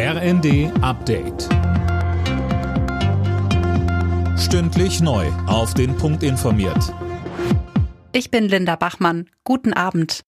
RND Update. Stündlich neu. Auf den Punkt informiert. Ich bin Linda Bachmann. Guten Abend.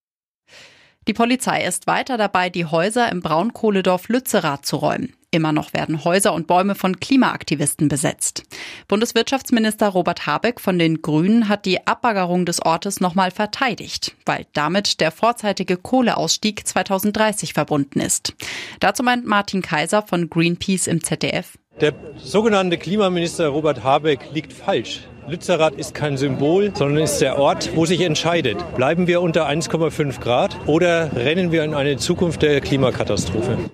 Die Polizei ist weiter dabei, die Häuser im Braunkohledorf Lützerath zu räumen. Immer noch werden Häuser und Bäume von Klimaaktivisten besetzt. Bundeswirtschaftsminister Robert Habeck von den Grünen hat die Abbaggerung des Ortes nochmal verteidigt, weil damit der vorzeitige Kohleausstieg 2030 verbunden ist. Dazu meint Martin Kaiser von Greenpeace im ZDF. Der sogenannte Klimaminister Robert Habeck liegt falsch. Lützerath ist kein Symbol, sondern ist der Ort, wo sich entscheidet, bleiben wir unter 1,5 Grad oder rennen wir in eine Zukunft der Klimakatastrophe.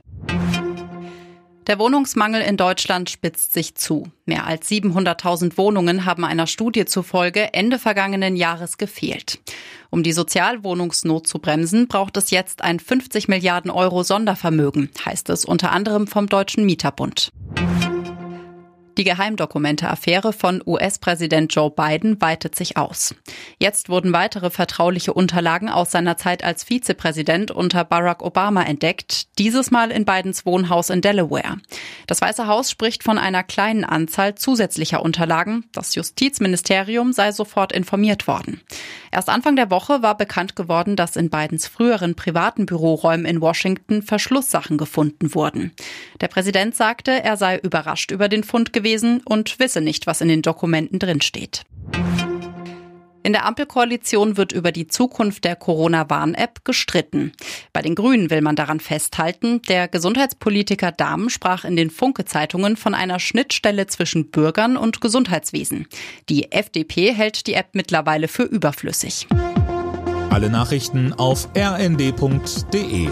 Der Wohnungsmangel in Deutschland spitzt sich zu. Mehr als 700.000 Wohnungen haben einer Studie zufolge Ende vergangenen Jahres gefehlt. Um die Sozialwohnungsnot zu bremsen, braucht es jetzt ein 50 Milliarden Euro Sondervermögen, heißt es unter anderem vom Deutschen Mieterbund. Die Geheimdokumente-Affäre von US-Präsident Joe Biden weitet sich aus. Jetzt wurden weitere vertrauliche Unterlagen aus seiner Zeit als Vizepräsident unter Barack Obama entdeckt, dieses Mal in Bidens Wohnhaus in Delaware. Das Weiße Haus spricht von einer kleinen Anzahl zusätzlicher Unterlagen. Das Justizministerium sei sofort informiert worden. Erst Anfang der Woche war bekannt geworden, dass in Bidens früheren privaten Büroräumen in Washington Verschlusssachen gefunden wurden. Der Präsident sagte, er sei überrascht über den Fund gewesen gewesen und wisse nicht, was in den Dokumenten drinsteht. In der Ampelkoalition wird über die Zukunft der Corona-Warn-App gestritten. Bei den Grünen will man daran festhalten. Der Gesundheitspolitiker Dahm sprach in den Funke-Zeitungen von einer Schnittstelle zwischen Bürgern und Gesundheitswesen. Die FDP hält die App mittlerweile für überflüssig. Alle Nachrichten auf rnd.de